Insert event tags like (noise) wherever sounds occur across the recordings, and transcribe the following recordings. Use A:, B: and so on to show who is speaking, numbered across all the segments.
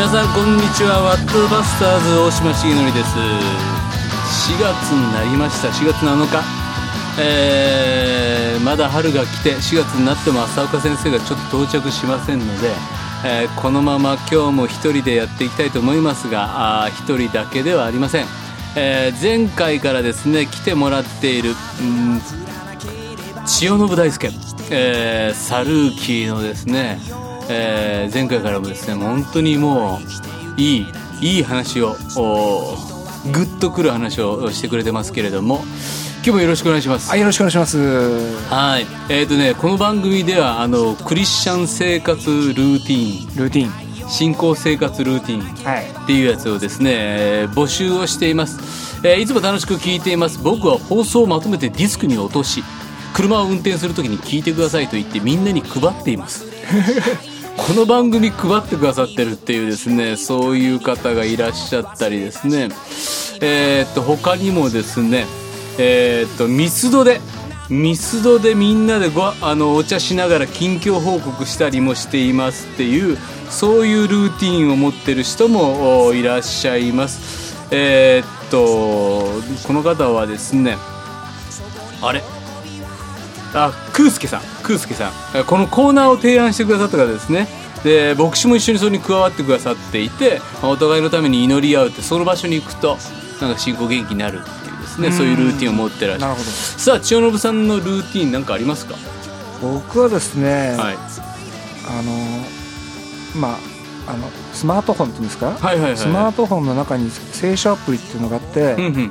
A: 皆さんこんにちは。ワットバスターズ大島重則です。4月になりました。4月7日。えー、まだ春が来て4月になっても浅岡先生がちょっと到着しませんので、えー、このまま今日も一人でやっていきたいと思いますが一人だけではありません、えー、前回からですね来てもらっている、ん千代信大輔、えー、サルーキーのですね、えー、前回からもですね本当にもういいいい話をグッとくる話をしてくれてますけれども今日もよろしくお願いします。
B: はい、よろしくお願いします。
A: はい。えっ、ー、とね、この番組では、あの、クリスチャン生活ルーティ
B: ン。ルーティン。
A: 信仰生活ルーティンっていうやつをですね、えー、募集をしています、えー、いつも楽しく聞いています僕は放送をまとめてディスクに落とし車を運転する時に聞いてくださいと言ってみんなに配っています (laughs) この番組配ってくださってるっていうですねそういう方がいらっしゃったりですね。えー、っと他にもですねえー、っとミスドでミスドでみんなでごあのお茶しながら近況報告したりもしていますっていうそういうルーティンを持ってる人もいらっしゃいます。えー、っとこの方はですねあれ？あクースケさん。クースケさん。このコーナーを提案してくださった方ですね。で牧師も一緒にそれに加わってくださっていてお互いのために祈り合うってその場所に行くとなんか信仰元気になるっていうですね。そういうルーティンを持ってらっしゃる。さあ千代信さんのルーティン何かありますか？
B: 僕はですね、はい、あのまああのスマートフォンっていうんですか、はいはいはいはい、スマートフォンの中に聖書アプリっていうのがあって、うんうん、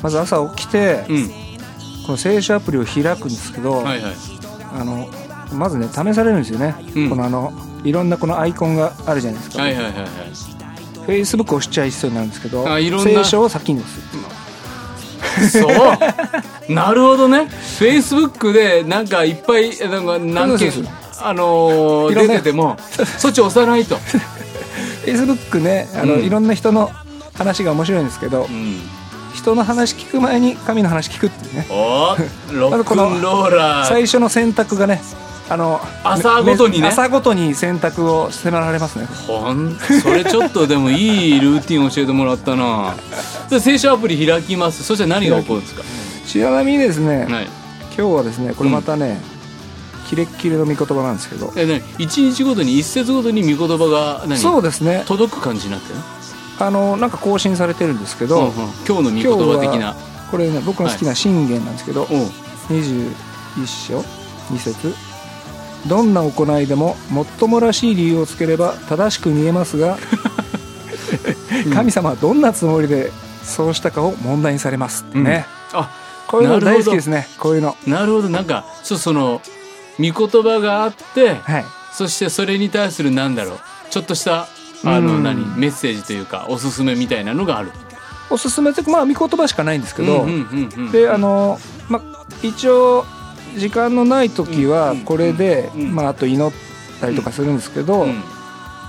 B: まず朝起きて、うん。この聖書アプリを開くんですけど、はいはい、あのまずね試されるんですよね、うん、このあのいろんなこのアイコンがあるじゃないですか、はいはいはいはい、フェイスブックを押しちゃいそうになるんですけど聖書を先に
A: です。そうなるほどね。フェイスブックでなんかいっぱいなんか何件あのー、出ててもそっち押さないと。フ
B: ェイスブックねあの、うん、いろんな人の話が面白いんですけど、うん人の話聞く前に神の話聞くっていうね。
A: おロックンローラ
B: ー。最初の選択がねあの
A: 朝ごとにね。
B: 朝ごとに選択を迫られますね。
A: ほんそれちょっとでもいいルーティン教えてもらったな。聖書アプリ開きます。そしたら何が起こるんですか？
B: 白波ですね、はい、今日はですねこれまたね、うん。キレッキレの御言葉なんですけど。
A: えね一日ごとに一節ごとに御言葉が何？
B: そうですね。
A: 届く感じになってる
B: あのなんか更新されてるんですけど、うんうん、
A: 今日の御言葉的な。
B: これね僕の好きな信玄なんですけど、はい、21章2節。どんな行いでももっともらしい理由をつければ正しく見えますが (laughs) 神様はどんなつもりでそうしたかを問題にされますってね、うん、あこういうの大好きですねこういうの。
A: なるほど。なんかそその御言葉があって、はい、そしてそれに対するなんだろう。ちょっとしたあの何？メッセージというかおすすめみたいなのがある。
B: おすすめってまあ見言葉しかないんですけどであの、まあ、一応時間のない時はこれで、まあ、あと祈ったりとかするんですけど、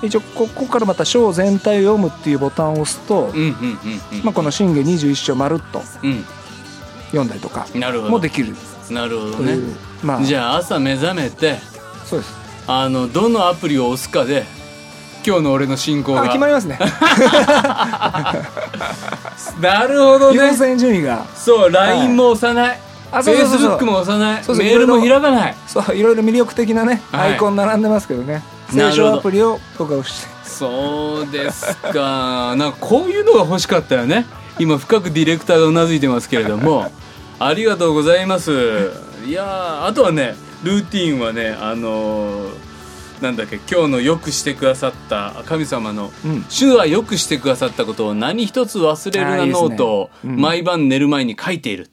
B: 一応ここからまた章全体を読むっていうボタンを押すと、まあ、この信玄21章まるっと読んだりとかもできる。
A: なるほどね、まあ、じゃあ朝目覚めて
B: そうです。
A: あのどのアプリを押すかで今日の俺の進行が。
B: 決まりますね。(laughs)
A: なるほどね。
B: 優先順位が。
A: そう LINE も押さない、はい、フェイスブックも押さない。メールも開かない。
B: そういろいろ魅力的なね、アイコン並んでますけどね。聖書アプリを僕は押して。
A: そうですか。なんかこういうのが欲しかったよね。今深くディレクターがうなずいてますけれども。(laughs) ありがとうございます。いやあとはねルーティンはねあのーなんだっけ今日のよくしてくださった神様の、うん、主はよくしてくださったことを何一つ忘れるなノートを毎晩寝る前に書いている。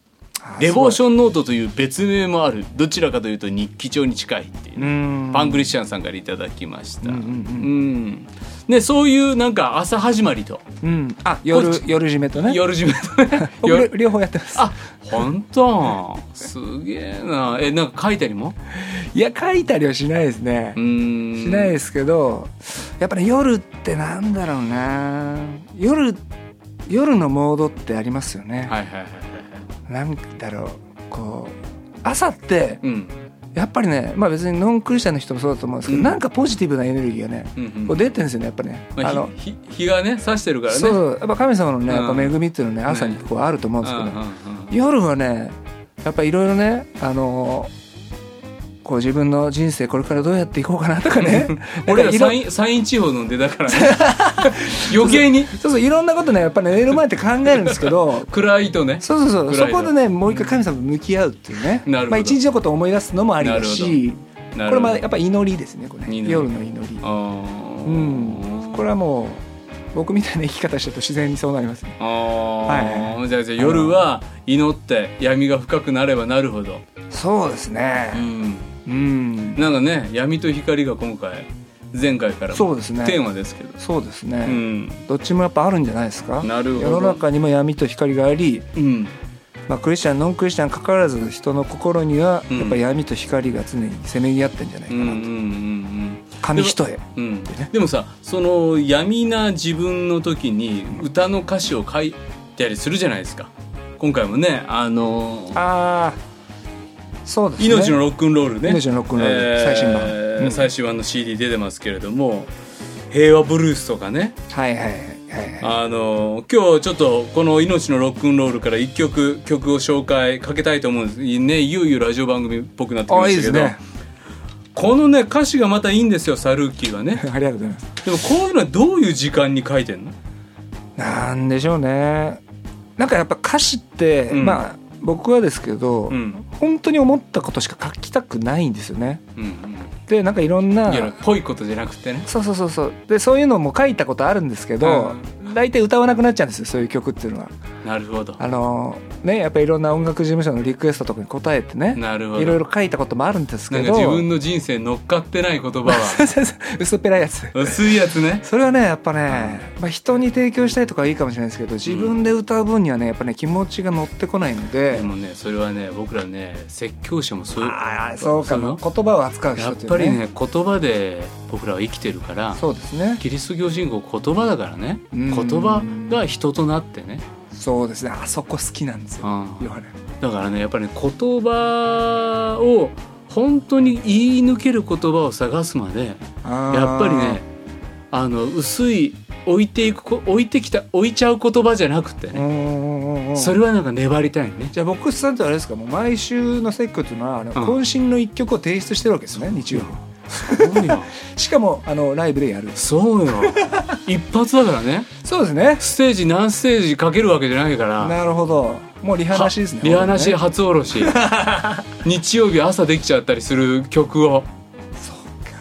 A: デボーションノートという別名もある。どちらかというと日記帳に近いっていう、パンクリスチャンさんからいただきました。うん、うんね、そういうなんか朝始まりと、
B: うん、あ夜夜締めとね。
A: 夜締めとね。(laughs)
B: 僕両方やってます。
A: あ本当？すげえな。えなんか書いたりも？
B: いや書いたりはしないですね。しないですけどやっぱり、ね、夜ってなんだろうな。夜夜のモードってありますよね。はいはいはいはい。なんだろう。こう朝って、うんやっぱりね、まあ、別にノンクリスチャンの人もそうだと思うんですけど、うん、なんかポジティブなエネルギーがね、うんうん、こう出てるんですよねやっぱね、
A: まあ、あの日がね差してるからね。
B: そうやっぱ神様のねやっぱ恵みっていうのね朝にこうあると思うんですけど、ね、夜はねやっぱいろいろねあのこう自分の人生これからどうやっていこうかなとかね。
A: 俺ら山陰山陰地方の出だからね。(laughs) 余計に。
B: そうそういろんなことねやっぱね寝る前って考えるんですけど。(laughs)
A: 暗いとね。
B: そうそうそう。そこでねもう一回神様と向き合うっていうね。まあ、一日のことを思い出すのもありだしこれもやっぱ祈りですねこれ夜の祈り。うん。これはもう僕みたいな生き方してると自然にそうなりますね。
A: はい、じゃあじゃあ夜は祈って闇が深くなればなるほど。
B: そうですね。うん
A: うん、なんかね闇と光が今回前回からそうですね。テーマですけど。
B: そうですね、うん、どっちもやっぱあるんじゃないですか？なるほど。世の中にも闇と光があり、うん。まあ、クリスチャンノンクリスチャンかかわらず人の心にはやっぱ闇と光が常にせめぎ合ってんじゃないかなと、うんうんうん、紙一重、
A: うん、でもさその闇な自分の時に歌の歌詞を書いたりするじゃないですか。今回もねあのー、ああ
B: そうですね。
A: 命のロックンロールね。
B: 命のロックンロール、えー、最新版、
A: うん、最新版の CD 出てますけれども平和ブルースとかね。
B: はいはいはい
A: あの今日ちょっとこの「命のロックンロール」から一曲曲を紹介かけたいと思うんです。ねいよいよラジオ番組っぽくなってきましたけど、ね、このね歌詞がまたいいんですよサルーキーがね。(laughs)
B: ありがとうございます。
A: でもこういうのはどういう時間に書いてんの？
B: なんでしょうね。なんかやっぱ歌詞って、うん、まあ僕はですけど、うん、本当に思ったことしか書きたくないんですよね。うんうん、でなんかいろんな
A: ぽいことじゃなくてね。
B: そうそうそうそう。でそういうのも書いたことあるんですけど、大体歌わなくなっちゃうんですよそういう曲っていうのは。
A: なるほど。
B: あのねやっぱりいろんな音楽事務所のリクエストとかに答えてね
A: なるほど。
B: いろいろ書いたこともあるんですけど。
A: 自分の人生乗っかってない言葉は。(laughs)
B: 薄っぺらいやつ。
A: 薄いやつね。
B: それはねやっぱね、まあ、人に提供したいとかはいいかもしれないですけど自分で歌う分にはねやっぱね気持ちが乗ってこないので。
A: でもねそれはね僕らね説教者もそう。いう
B: ああそうかも。言葉を扱う人
A: って、ね、やっぱりね言葉で僕らは生きてるから
B: そうですね
A: キリスト教信仰言葉だからね言葉が人となってね
B: そうですね。あそこ好きなんですよ、
A: だからねやっぱり、ね、言葉を本当に言い抜ける言葉を探すまでやっぱりねあの薄い置いていく置いてきた置いちゃう言葉じゃなくてねそれはなんか粘りたいね。
B: じゃあ僕さんとあれですか？もう毎週の説教っていうのは渾身の一曲を提出してるわけですね日曜日 (laughs) しかもあのライブでやる。
A: そうよ。一発だからね。
B: そうですね。
A: ステージ何ステージかけるわけじゃないから。
B: なるほど。もうリハなしですね。
A: リハなし初おろし。(laughs) 日曜日朝できちゃったりする曲を。
B: そうか。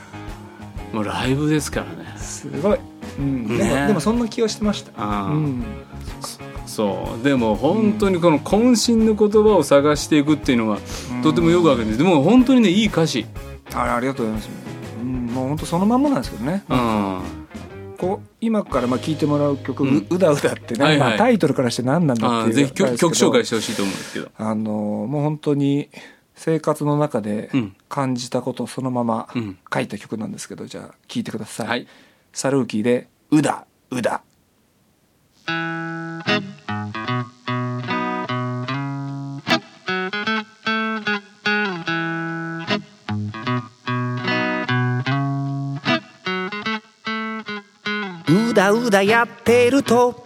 A: もうライブですからね。
B: すごい、うん。ね、でもでもそんな気はしてました。あ、うん、
A: そう。でも本当にこの渾身の言葉を探していくっていうのがとてもよくわかる。んですでも本当にねいい歌詞
B: あありがとうございます、うん、もう本当そのまんまなんですけどね、うん、こう今からまあ聴いてもらう曲「ううだうだ」ってね、はいはい、まあ、タイトルからして何なんだっていう
A: ぜひ曲曲紹介してほしいと思うんですけど。
B: あのもう本当に生活の中で感じたことをそのまま書いた曲なんですけど、じゃあ聴いてください、はい、サルーキーで「うだうだ」だうだやってると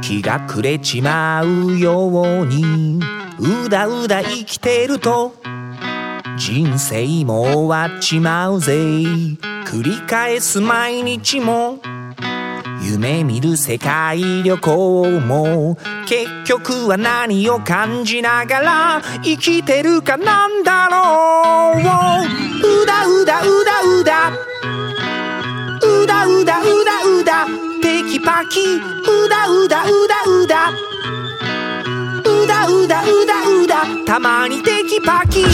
B: 気が暮れちまうようにうだうだ生きてると人生も終わっちまうぜ。繰り返す毎日も夢見る世界旅行も結局は何を感じながら生きてるかなんだろう。うだうだうだうだ。キパキ。うだうだうだうだ。うだうだうだうだ。たまにテキパキ。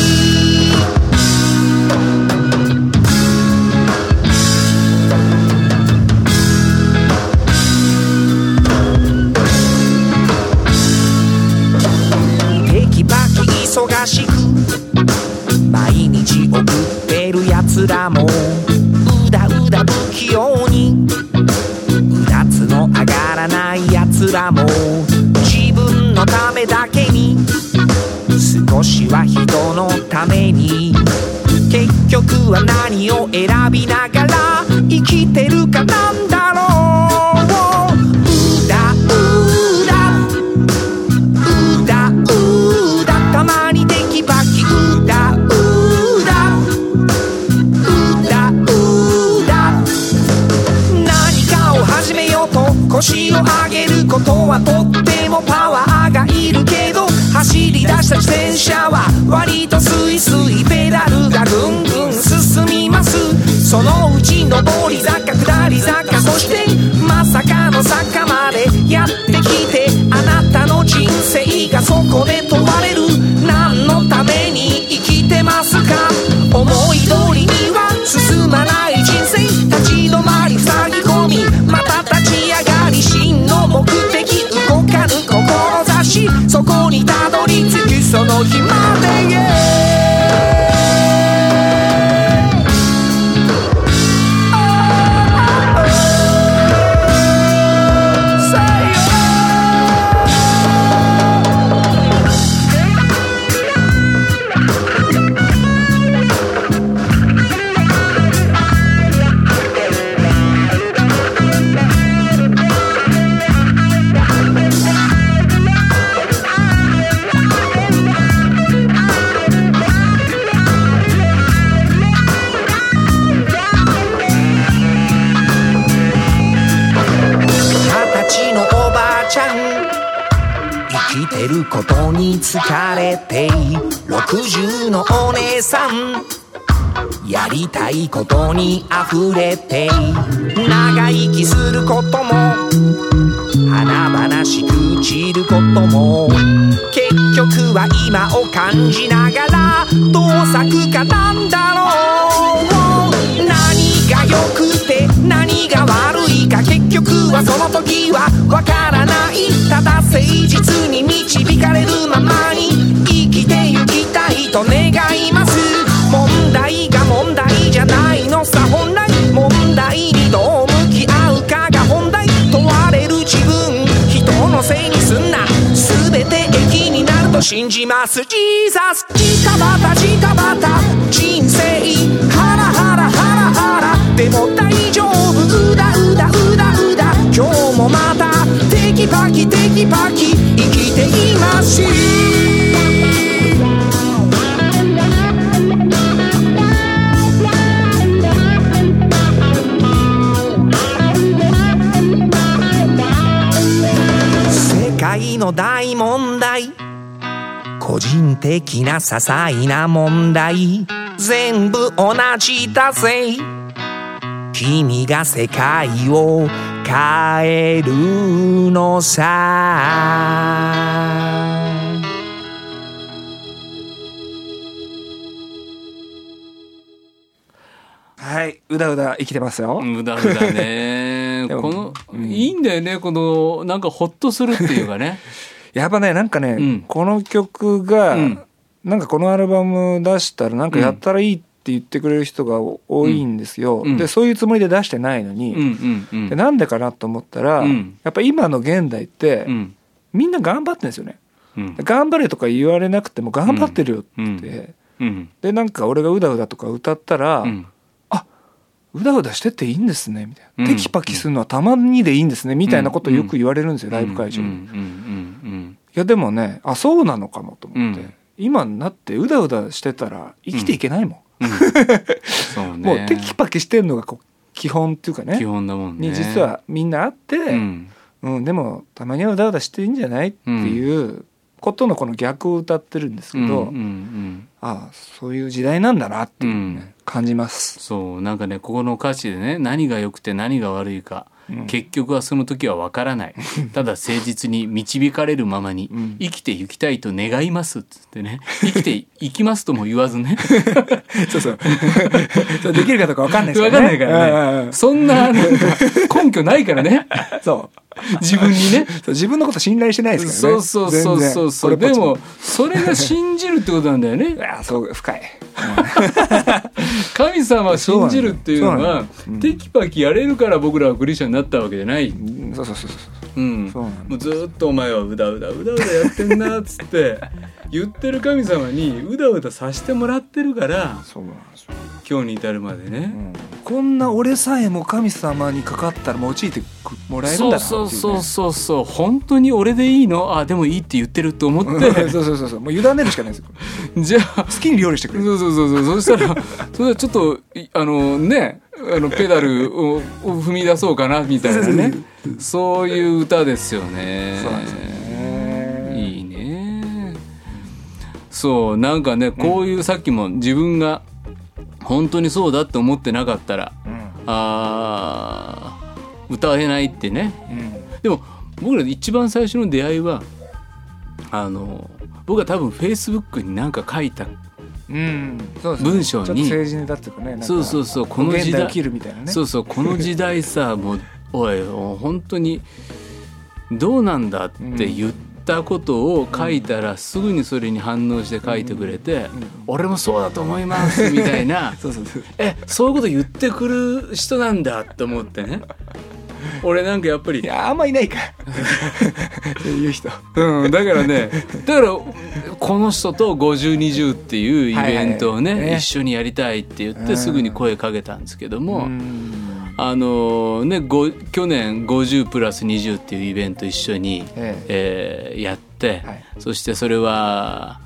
B: テキパキ忙しく。毎日送ってるやつらも。うだうだ不器用に。ないやつらも自分のためだけに。少しは人のために。
C: 局は何を選びながら生きてるかなんだろう。うだうだうだうだたまにテキパキうだうだうだうだ何かを始めようと腰を上げることはとってもパワーがいるけど走り出した自転車は割とスイスイペダルがぐんぐん進みます。そのうち上り坂下り坂そしてまさかの坂までやってきてあなたの人生がそこで問われる。何のために生きてますか？思い着くに溢れて長生きすることも華々しく散ることも結局は今を感じながらどう咲くかなんだろう。何が良くて何が悪いか結局はその時はわからない。ただ誠実に導かれるままに生きてゆきたいと願います。のさ本来問題にどう向き合うかが本題問われる自分人のせいにすんな全て益になると信じますジーザスジタバタジタバタ人生ハラハラハラハラでも大丈夫うだうだうだうだ今日もまたテキパキテキパキ生きています界の大問題。個人的な些細な問題。全部同じだぜ。君が世界を変えるのさ。
B: はい、うだうだ生きてますよ。
A: うだうだね。この、うん、いいんだよね、この、なんかほっとするっていうかね。(laughs)
B: やっぱね、なんかね、うん、この曲が、うん、なんかこのアルバム出したらなんかやったらいいって言ってくれる人が多いんですよ。で、そういうつもりで出してないのに、でなんでかなと思ったら、やっぱ今の現代って、みんな頑張ってんですよね。頑張れとか言われなくても頑張ってるよって。で、なんか俺がうだうだとか歌ったら、うだうだしてっていいんですねみたいな、うん、テキパキするのはたまにでいいんですねみたいなことをよく言われるんですよ、ライブ会場に。いやでもねあそうなのかもと思って、今になってうだうだしてたら生きていけないもん。(laughs) もうテキパキしてんのがこう基本っていうかね。
A: 基本だもんね。
B: に実はみんなあって、うん。でもたまにはうだうだしていいんじゃないっていうことのこの逆を歌ってるんですけど、うん。うん。うん、ああそういう時代なんだなっていう、ね、感じます。
A: そうなんかねここの歌詞でね何が良くて何が悪いか、うん、結局はその時は分からない。(laughs) ただ誠実に導かれるままに生きていきたいと願いますっつってね生きていきますとも言わずね。(laughs)
B: そうそう。(laughs) そうできるかどうか分かんないです
A: からね。分かんないからね。そんな根拠ないからね。
B: そう。
A: 自分にね。
B: 自分のこと信頼してないですから
A: ね。そうそうそうそうそう。でもそれが信じるってことなんだよね。
B: いやそう深い (laughs)
A: 神様信じるっていうのは、うん、テキパキやれるから僕らはクリスチャンになったわけじゃない、
B: そうそうそうそう
A: うん、もうずっとお前はうだうだうだうだやってんなっつって (laughs) 言ってる神様にうだうださせてもらってるから
B: そうなんですよ。
A: 今日に至るまでね、う
B: ん、こんな俺さえも神様にかかったら用いてもらえるんだなっていう、ね、
A: そうそうそうそう本当に俺でいいの？あでもいいって言ってると思って。
B: そうそうそうそう。もう委ねるしかないですよ。(laughs)
A: じゃあ
B: 好きに料理してくれ。
A: そうそうそうそう。そしたら (laughs) それはちょっとあのねあのペダルを踏み出そうかなみたいなねそういう歌ですよね。
B: そうなんですね。
A: いいね。そうなんかねこういう、さっきも自分が本当にそうだって思ってなかったら、うん、あ歌えないってね、うん、でも僕ら一番最初の出会いはあの僕は多分フェイスブックに何か書いた文章に、そうそうそうこの時代そうそうこの時代さもうおい本当にどうなんだって言ったことを書いたらすぐにそれに反応して書いてくれて「俺もそうだと思います」(laughs) みたいな。えそういうこと言ってくる人なんだって思ってね。俺なんかやっぱり。い
B: やあんまいないかそういう人。
A: うんだからねだからこの人と5020っていうイベントをね,、一緒にやりたいって言ってすぐに声かけたんですけども、あのね、去年50プラス20っていうイベント一緒に、ええ。えー、やって、はい、そしてそれは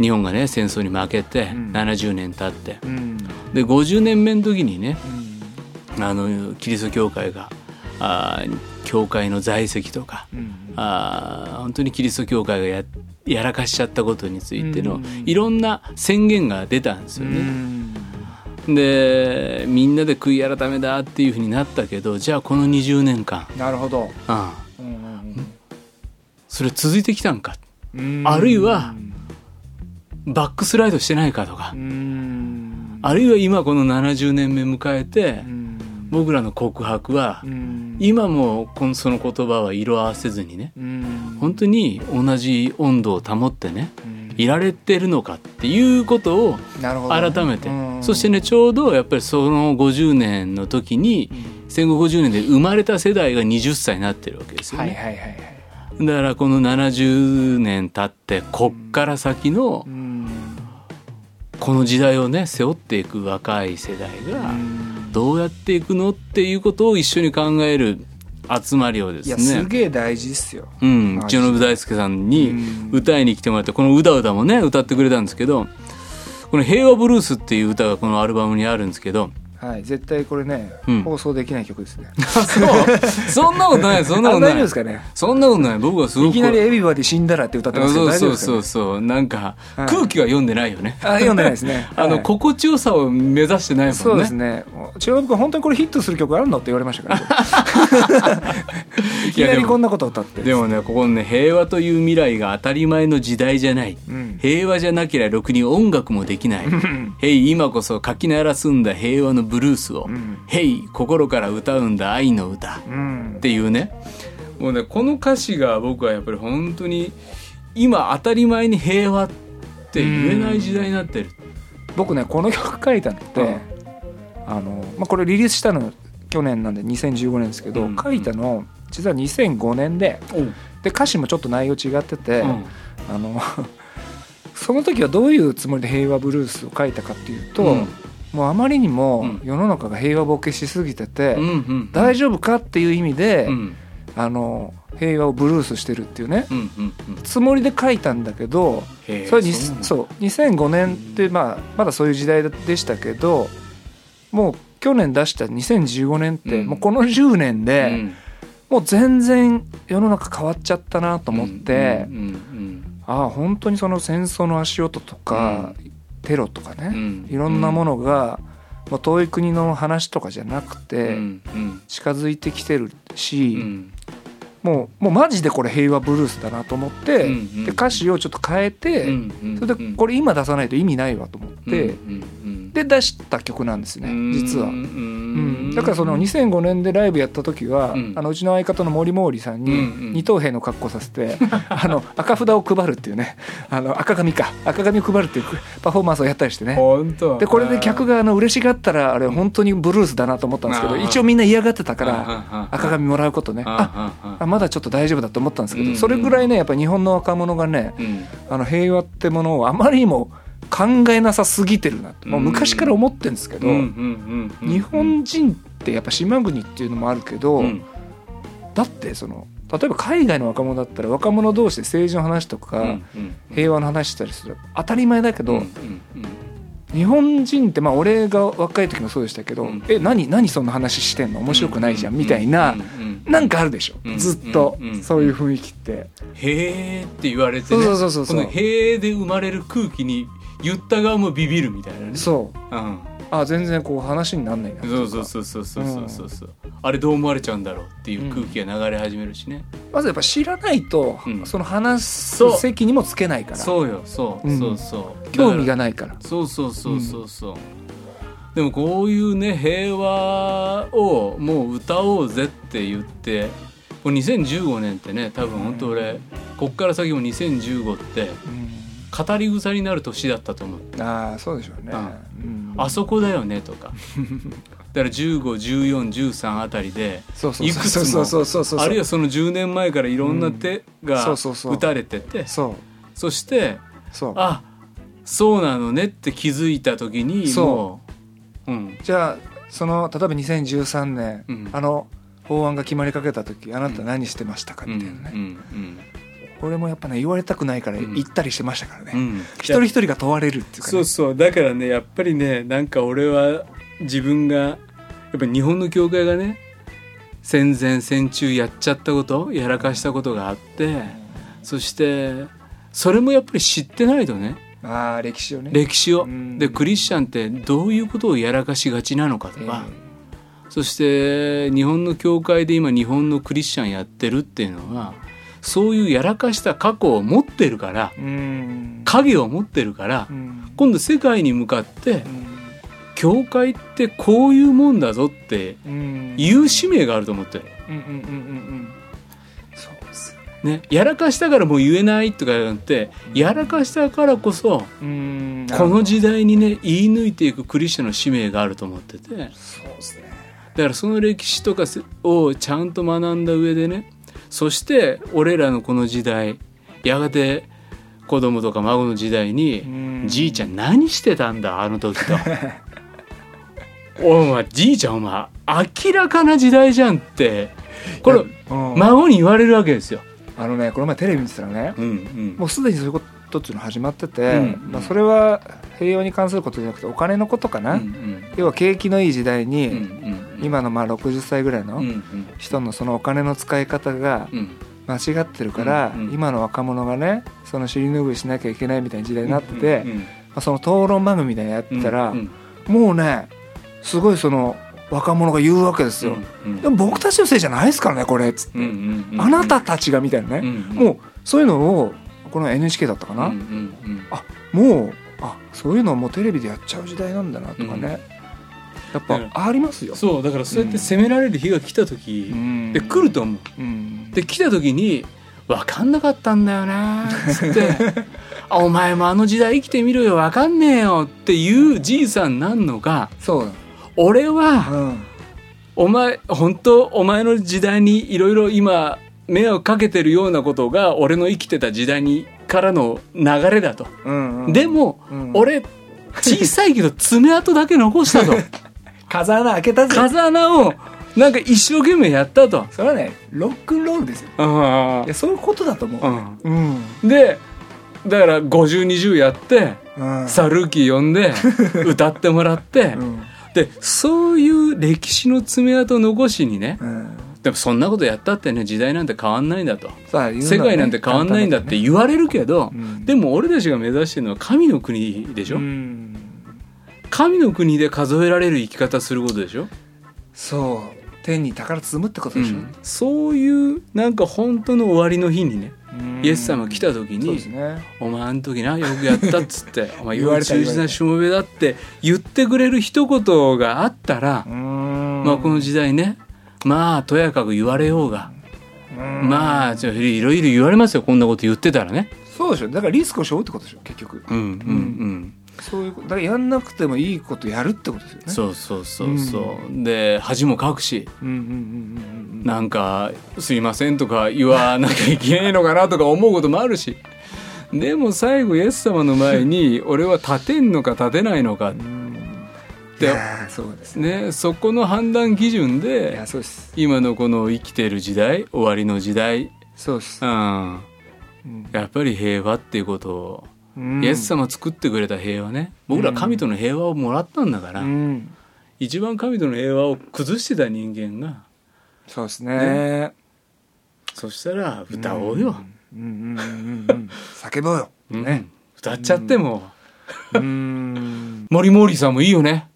A: 日本がね戦争に負けて70年経って、うん、で50年目の時にね、うん、あのキリスト教会があ教会の在籍とか、うん、あ本当にキリスト教会がややらかしちゃったことについての、いろんな宣言が出たんですよね。でみんなで悔い改めだっていうふうになったけどじゃあこの20年間。
B: なるほど、
A: うんうん、それ続いてきたんか。あるいはバックスライドしてないかとか。あるいは今この70年目迎えて僕らの告白は今もその言葉は色あわせずにね本当に同じ温度を保ってねいられてるのかっていうことを改めて、そしてねちょうどやっぱりその50年の時に、戦後50年で生まれた世代が20歳になってるわけですよね。はいはいはいはい、だからこの70年経ってこっから先の、この時代をね背負っていく若い世代がどうやっていくのっていうことを一緒に考える集まりをですね
B: すげえ大事っすよ、
A: うん、千代信大輔さんに歌いに来てもらってこの「うだうだ」もね歌ってくれたんですけどこの「平和ブルース」っていう歌がこのアルバムにあるんですけど
B: はい、絶対これね、うん、放送できない曲ですね。(laughs)
A: そうそんなことない、そんなことない。
B: ですかね？
A: そんなことない。僕はすごく。
B: いきなりエビバディ死んだらって歌ってますけど、
A: そうそうそうそう。なんか、空気は読んでないよね。
B: あ、読んでないですね。(laughs)
A: あの、心地よさを目指してないもんね。
B: そうですね。千代君、本当にこれヒットする曲あるのって言われましたから。(laughs) いきなりこんなこと歌って。
A: でもね、ここね、平和という未来が当たり前の時代じゃない。うん、平和じゃなければろくに音楽もできない。へい、今こそ書き鳴らすんだ平和のブルースを。うん「ヘイ心から歌うんだ愛の歌」っていうねもうねこの歌詞が僕はやっぱり本当に今当たり前に平和って言えない時代になってる。
B: 僕ねこの曲書いたのって、あのまあ、これリリースしたの去年なんで2015年ですけど、うん、書いたの実は2005年でで歌詞もちょっと内容違ってて、うん、あの (laughs) その時はどういうつもりで「平和ブルース」を書いたかっていうと、うん、もうあまりにも世の中が平和ボケしすぎてて、大丈夫かっていう意味で、あの平和をブルースしてるっていうね、つもりで書いたんだけどそれにそう2005年ってまあまだそういう時代でしたけどもう去年出した2015年ってもうこの10年で、もう全然世の中変わっちゃったなと思って、ああ本当にその戦争の足音とか、テロとかね、うん、いろんなものが、もう遠い国の話とかじゃなくて、近づいてきてるし、もうもうマジでこれ平和ブルースだなと思って、で歌詞をちょっと変えて、それでこれ今出さないと意味ないわと思って、で出した曲なんですね実は、うん、だからその2005年でライブやった時は、うん、あのうちの相方の森毛利さんに二等兵の格好させて、(laughs) あの赤札を配るっていうねあの赤紙か。赤紙を配るっていうパフォーマンスをやったりしてね。でこれで客があの嬉しがったらあれ本当にブルースだなと思ったんですけど一応みんな嫌がってたから赤紙もらうことね。ああまだちょっと大丈夫だと思ったんですけどそれぐらいねやっぱり日本の若者がね、あの平和ってものをあまりにも考えなさすぎてるなと、もう昔から思ってるんですけど日本人ってやっぱ島国っていうのもあるけど、だってその例えば海外の若者だったら若者同士で政治の話とか平和の話したりする当たり前だけど日本人ってまあ俺が若い時もそうでしたけど、うん、え何何そんな話してんの？面白くないじゃんみたいな、なんかあるでしょ、ずっと、そういう雰囲気って。
A: へーって言われてね。そうそうそうそう。この「へー」で生まれる空気に言った側もビビるみたいなね。
B: そう、うんあ全然こう話になんないな。
A: そうそうそうそうそうそうそう、うん、あれどう思われちゃうんだろうっていう空気が流れ始めるしね、
B: うん、まずやっぱ知らないと、うん、その話す席にもつけないから。
A: そうよ。そう、そうそう
B: 興味がないから。
A: そうそうそうそうそう、でもこういうね平和をもう歌おうぜって言ってこれ2015年ってね多分本当俺、こっから先も2015って、語り草になる年だったと思う
B: ああそうでしょうね、
A: あそこだよねとか。(laughs) だから151413あたりでいくつもあるいはその10年前からいろんな手が打たれててそしてあそうなのねって気づいた時にも
B: う、うん、じゃあその例えば2013年、うん、あの法案が決まりかけた時あなた何してましたかみたいなね、うんうん俺もやっぱね言われたくないから言ったりしてましたからね、うん、一人一人が問われるっていうか、
A: ね、そうそう。だからねやっぱりねなんか俺は自分がやっぱ日本の教会がね戦前戦中やっちゃったことやらかしたことがあって、そしてそれもやっぱり知ってないとね。
B: あ歴史をね。
A: 歴史を、でクリスチャンってどういうことをやらかしがちなのかとか、えー、そして日本の教会で今日本のクリスチャンやってるっていうのはそういうやらかした過去を持ってるから影を持ってるから今度世界に向かって教会ってこういうもんだぞっていう使命があると思って。る。ね、やらかしたからもう言えないとかじゃなくてやらかしたからこそこの時代にね言い抜いていくクリスチャンの使命があると思ってて。そうですね。だからその歴史とかをちゃんと学んだ上でねそして俺らのこの時代やがて子供とか孫の時代に「じいちゃん何してたんだあの時」と「(laughs) お前じいちゃんお前明らかな時代じゃん」って。これ孫に言われるわけですよ。
B: あのねこの前テレビ見てたらね、うんうん、もうすでにそういうことっていうの始まってて、うんうん、まあ、それは平和に関することじゃなくてお金のことかな、うんうん、要は景気のいい時代に、今のまあ60歳ぐらいの人のそのお金の使い方が間違ってるから、今の若者がねその尻拭いしなきゃいけないみたいな時代になってて、まあ、その討論番組みたいなやってたら、もうねすごいその若者が言うわけですよ、でも僕たちのせいじゃないですからねこれっつって、あなたたちがみたいなね、もうそういうのをこの NHK だったかな、あもうあそういうのをもうテレビでやっちゃう時代なんだなとかね、やっぱありますよ。
A: そうだからそうやって責められる日が来た時、うん、で来ると思う、うん、で来た時に分かんなかったんだよなっつって (laughs)「お前もあの時代生きてみろよ分かんねえよ」っていうじいさんなんのか
B: そう。
A: 俺は、うん、お前本当お前の時代にいろいろ今迷惑かけてるようなことが俺の生きてた時代にからの流れだと、うんうん、でも、うん、俺小さいけど爪痕だけ残したと (laughs)
B: 風穴開けたぜ。
A: 風穴をなんか一生懸命やったと。
B: それはねロックンロールですよ。いやそういうことだと思う、う
A: ん、うん、でだから5020やって、うん、サルーキー呼んで (laughs) 歌ってもらって、うん、でそういう歴史の爪痕残しにね、うん。でもそんなことやったってね時代なんて変わんないんだと、ね、世界なんて変わんないんだって言われるけど、ねうん、でも俺たちが目指してるのは神の国でしょ、うん、神の国で数えられる生き方することでしょ？
B: そう。天に宝積むってことでしょ、うん、
A: そういうなんか本当の終わりの日にねイエス様来た時に「ね、お前あの時なよくやった」っつって「(laughs) お前要忠実なしもべだ」って言ってくれる一言があったらまあこの時代ねまあとやかく言われようがまあいろいろ言われますよこんなこと言ってたらね
B: そうでしょだからリスクを背負うってことでしょ結局うんうんうんそういうだからやんなくてもいいことやるってことですよね。
A: そうそうそうそう、うん、で恥もかくし、うんうんうんうん、なんか「すいません」とか言わなきゃいけないのかなとか思うこともあるし。でも最後イエス様の前に俺は立てんのか立てないのか。ってそうですね。そこの判断基準で今のこの生きてる時代終わりの時代。
B: そうです、
A: うん、やっぱり平和っていうことを、うん、イエス様作ってくれた平和ね。僕ら神との平和をもらったんだから、うん、一番神との平和を崩してた人間が。
B: そうですね。ね。
A: そしたら歌おうよ、うん。うん。
B: 叫ぼうよ、
A: ね、歌っちゃっても、うん、森森さんもいいよね。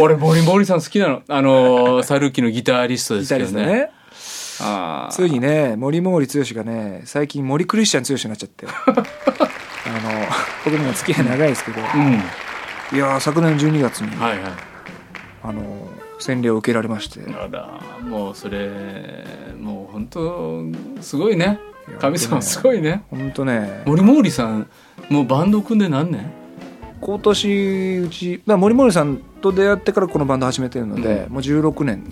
A: 俺森森さん好きなの。あのサルキのギタリストですけどね。
B: ついにね森森剛がね最近森クリスチャン剛になっちゃってあの (laughs) 僕も付き合い長いですけど、うん、いや昨年12月に、はいはい、あの洗礼を受けられまして。
A: あらもうそれもう本当すごいね。神様すごいね。
B: 本当ね
A: 森森さんもうバンド組んで何年？
B: 今年うち森森さんと出会ってからこのバンド始めてるので、うん、もう16年。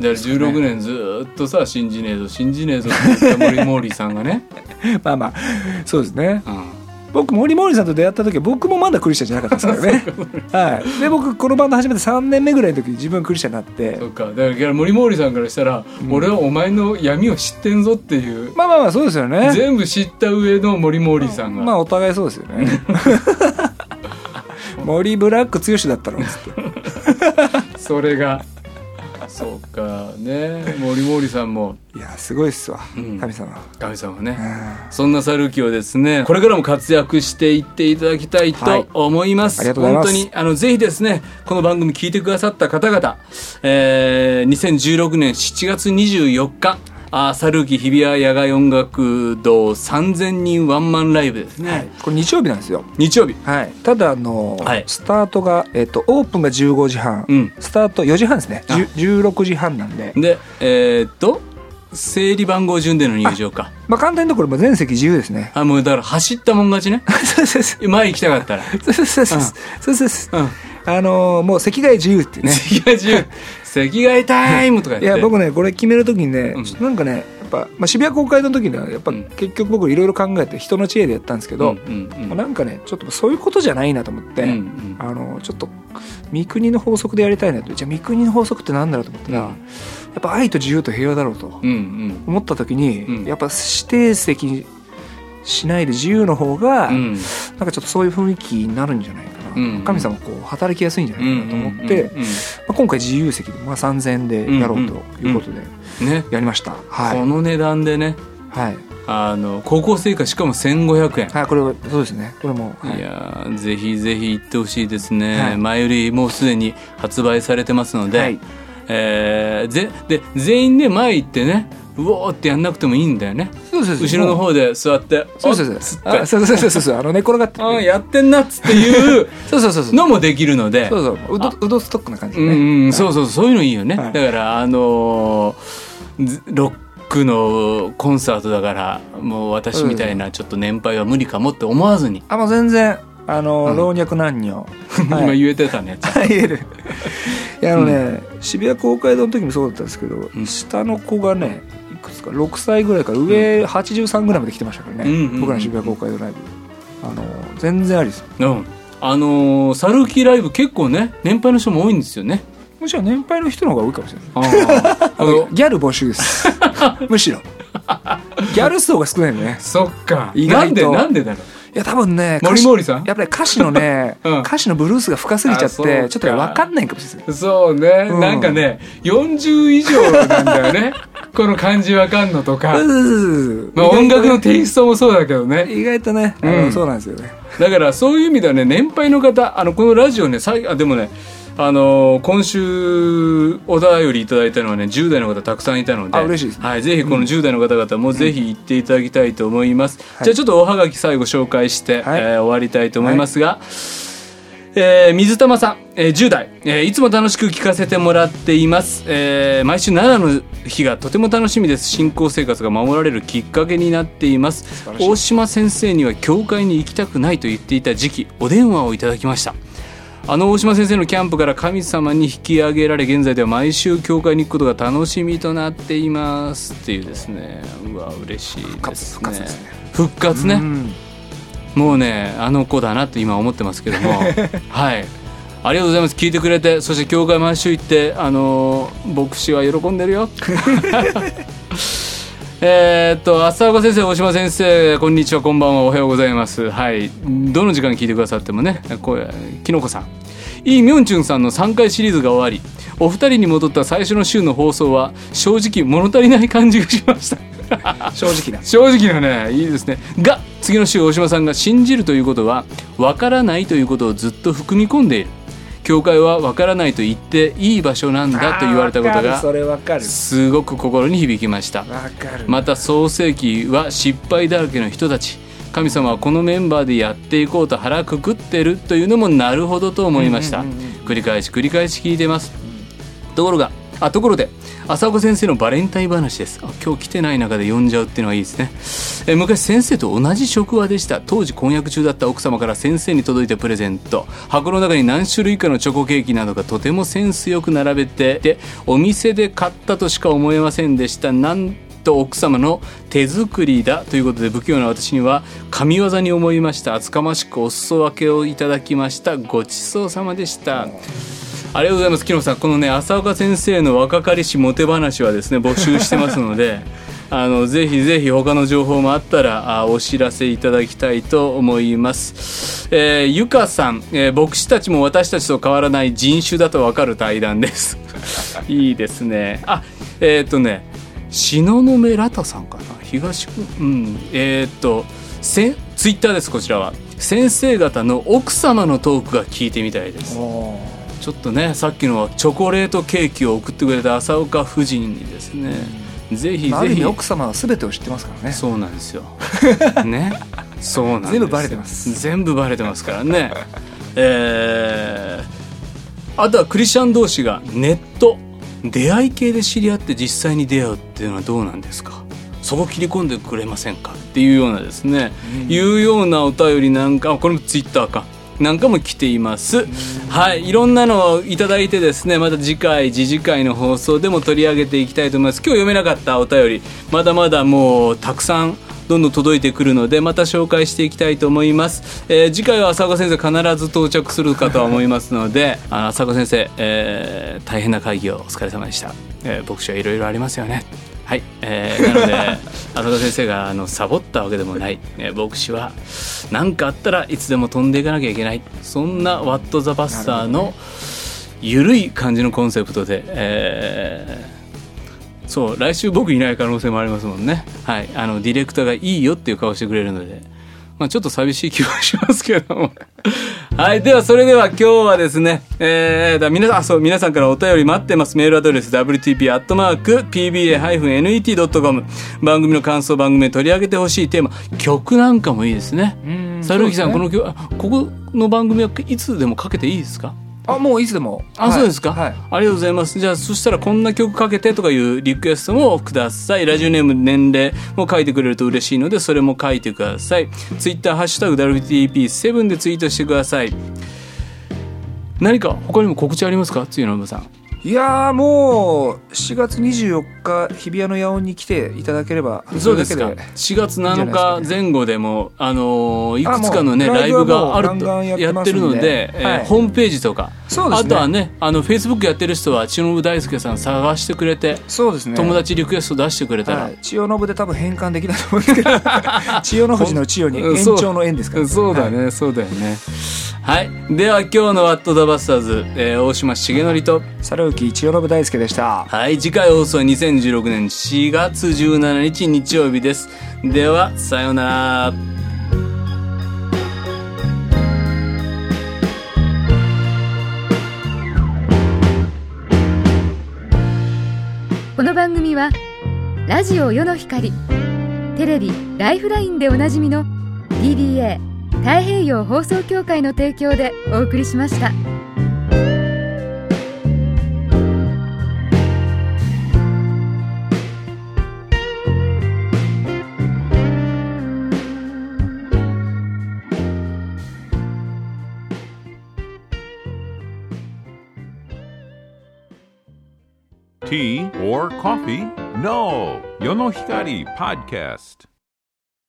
A: だから16年ずっとさ「信じねえぞ信じねえぞ」って言った森森さんがね。(laughs)
B: まあまあそうですね、うん、僕森森さんと出会った時は僕もまだクリスチャンじゃなかったです (laughs) からね。はい、で僕このバンド始めて3年目ぐらいの時に自分クリスチャンになって。
A: そうか。だから森森さんからしたら、うん、俺はお前の闇を知ってんぞっていう
B: まあまあまあそうですよね。
A: 全部知った上の森森さんが。
B: まあお互いそうですよね。(laughs) 森ブラック剛だったのっつ
A: って。(laughs) それがそうかね。森森さんも。
B: いやすごいっすわ、うん、神様。
A: 神様ね、そんなサルキをですねこれからも活躍していっていただきたいと思います、はい、本当にあのぜひですねこの番組聞いてくださった方々、えー、2016年7月24日あサルキ日比谷野外音楽堂3000人ワンマンライブですね、はい、
B: これ日曜日なんですよ。
A: 日曜日。
B: はい。ただあの、はい、スタートが、えーと、オープンが15時半、うん、スタート4時半ですね。16時半なんで。
A: でえー、っと整理番号順での入場か。
B: まあ簡単にところも全席自由ですね。
A: あもうだから走ったもん勝ちね。(laughs) そうそうそう。前行きたかったら。
B: そうそうそうそうそうそう、うんあのー、もう席替え自由っていうね。
A: 席替え自由。(laughs) 席替えタイムとか
B: いや僕ねこれ決める時にね、うん、なんかねやっぱ、まあ、渋谷公会の時にはやっぱ、結局僕いろいろ考えて人の知恵でやったんですけど、うんうんうん、なんかねちょっとそういうことじゃないなと思って、うんうん、あのちょっと三国の法則でやりたいなと。じゃあ三国の法則って何だろうと思ったら、うん、やっぱ愛と自由と平和だろうと思った時に、うん。うん、やっぱ指定席しないで自由の方が、うん、なんかちょっとそういう雰囲気になるんじゃないか神様こう働きやすいんじゃないかなと思って、まあ、今回自由席で、まあ、3000円でやろうということでやりました、
A: はい、この値段でね、はい、あの高校生活しかも1500円。
B: はいこれはそうですね。これも、
A: はい、いやぜひぜひ行ってほしいですね、はい、前よりもうすでに発売されてますので、はい、えー、ぜで全員で前行ってねうおーってやんなくてもいいんだよね。そうそうそう。後ろの方で座って
B: そうそうそう。そうそうそうそうそう。あの寝転がって (laughs)
A: あやってんなっつっていう (laughs) そうそうそうのもできるので。
B: そうそう。ウドウドストックな感じ
A: ね。うんそうそうそういうのいいよね、だからあのロックのコンサートだからもう私みたいなちょっと年配は無理かもって思わずに。
B: あもう全然あの、老若男女。(laughs)
A: 今言えてたね
B: 言える。いやあのね、渋谷公会堂の時もそうだったんですけど、下の子がねくつか？6歳ぐらいから上83ぐらいまで来てましたからね、うん、僕らの渋谷公会のライブあの全然ありです。
A: うん。あのー、サルキライブ結構ね年配の人も多いんですよね。
B: むしろ年配の人の方が多いかもしれない。あ (laughs) のギャル募集です。(laughs) むしろ。ギャル層が少ないのね。
A: そっか。意外と。なんでなんでだろう？
B: いや多分ね
A: 森森さん？
B: やっぱり歌詞のね、(laughs) うん、歌詞のブルースが深すぎちゃってちょっと分かんないかもしれない。
A: そうね、うん、なんかね40以上なんだよねこの漢字わかんのとか。まあ音楽のテイストもそうだけどね。
B: 意外とね、うん、そうなんですよね。
A: だからそういう意味ではね年配の方あのこのラジオねさあでもねあのー、今週お便りいただいたのはね10代の方たくさんいたので。
B: 嬉しいです、
A: ね、はい、ぜひこの10代の方々もぜひ行っていただきたいと思います、うん、じゃあちょっとおはがき最後紹介して、はい、えー、終わりたいと思いますが、はいえー、水玉さん、えー、10代、えー、いつも楽しく聞かせてもらっています、えー、毎週奈良の日がとても楽しみです。信仰生活が守られるきっかけになっています。大島先生には教会に行きたくないと言っていた時期お電話をいただきました。あの大島先生のキャンプから神様に引き上げられ現在では毎週教会に行くことが楽しみとなっています。っていうですね。うわ嬉しいですね。復活ねもうねあの子だなって今思ってますけども。(laughs) はい。ありがとうございます。聞いてくれて。そして教会毎週行ってあの牧師は喜んでるよ。(laughs) えっと浅岡先生大島先生こんにちはこんばんはおはようございます。はい。どの時間に聞いてくださってもねこうきのこさん。イ・ミョンチュンさんの3回シリーズが終わりお二人に戻った最初の週の放送は正直物足りない感じがしました (laughs)
B: 正直な
A: 正直なねいいですね。が次の週大島さんが信じるということはわからないということをずっと含み込んでいる。教会はわからないと言っていい場所なんだと言われたことがすごく心に響きました。また創世記は失敗だらけの人たち。神様はこのメンバーでやっていこうと腹くくってるというのもなるほどと思いました、繰り返し繰り返し聞いてます。ところがあところで浅岡先生のバレンタイン話です。今日来てない中で呼んじゃうっていうのはいいですね。え昔先生と同じ職場でした。当時婚約中だった奥様から先生に届いたプレゼント。箱の中に何種類かのチョコケーキなどがとてもセンスよく並べてでお店で買ったとしか思えませんでした。なんと奥様の手作りだということで不器用な私には神業に思いました。厚かましくお裾分けをいただきました。ごちそうさまでした。ありがとうございます。木野さんこのね浅岡先生の若かりしモテ話はですね募集してますので (laughs) あのぜひぜひ他の情報もあったらあお知らせいただきたいと思います、えー、ゆかさん、えー、牧師たちも私たちと変わらない人種だとわかる対談です。(laughs) いいですね。あえっ、ー、とね東雲ラタさんかな？東うん。えっ、とせツイッターですこちらは。先生方の奥様のトークが聞いてみたいです。ちょっとねさっきのチョコレートケーキを送ってくれた浅岡夫人にですね、ぜひぜひ。
B: 奥様は全てを知ってますからね。
A: そうなんですよ。(laughs) ね。そうなんです全
B: 部バレてます。
A: 全部バレてますからね。えー、あとはクリスチャン同士がネット出会い系で知り合って実際に出会うっていうのはどうなんですか？そこ切り込んでくれませんか？っていうようなですね、うん、いうようなお便りなんかこれもツイッターかなんかも来ています。はい、いろんなのをいただいてですね、また次回、次次回の放送でも取り上げていきたいと思います。今日読めなかったお便り、まだまだもうたくさんどんどん届いてくるのでまた紹介していきたいと思います、えー、次回は浅岡先生必ず到着するかとは思いますのであの浅岡先生、えー、大変な会議をお疲れ様でした、えー、牧師はいろいろありますよねはい、えー、なので (laughs) 浅田先生があのサボったわけでもない、えー、牧師は何かあったらいつでも飛んでいかなきゃいけない。そんなワット・ザ・バスターの緩い感じのコンセプトで、えー、そう来週僕いない可能性もありますもんね。はいあのディレクターがいいよっていう顔してくれるのでまあちょっと寂しい気はしますけども (laughs) はい。では、それでは今日はですね、えー、だ皆さん、そう、皆さんからお便り待ってます。メールアドレス、wtp.pba-net.com。番組の感想、番組で取り上げてほしいテーマ、曲なんかもいいですね。さるきさん、この曲、ここの番組はいつでもかけていいですか？
B: あもういつでも。
A: あ、はい、そうですか、はい、ありがとうございます。じゃあそしたらこんな曲かけてとかいうリクエストもくださいラジオネーム年齢も書いてくれると嬉しいのでそれも書いてください。ツイッターハッシュタグ WTP7 でツイートしてください。何か他にも告知ありますか？露野さん
B: いやもう7月24日日比谷の野音に来ていただければ
A: そうですか。4月7日前後でもあのいくつかのねライブがあるとやってるので、えホームページとか。あとはねあのフェイスブックやってる人は千代信大輔さん探してくれて
B: そうですね。
A: 友達リクエスト出してくれたら、
B: 千代信で多分変換できないと思うんですけど。(laughs) 千代の富士の千代に延長の円ですから
A: そうだねそうだよねはい。では今日の「ワット・ザ・バスターズ」えー、大島重則と
B: 猿浮千代信大輔でした。
A: はい。次回放送は2016年4月17日日曜日です。ではさようなら。
D: この番組はラジオ世の光テレビ「ライフライン」でおなじみの DBA 太平洋放送協会の提供でお送りしました。
E: Tea or coffee? No! 世の光 Podcast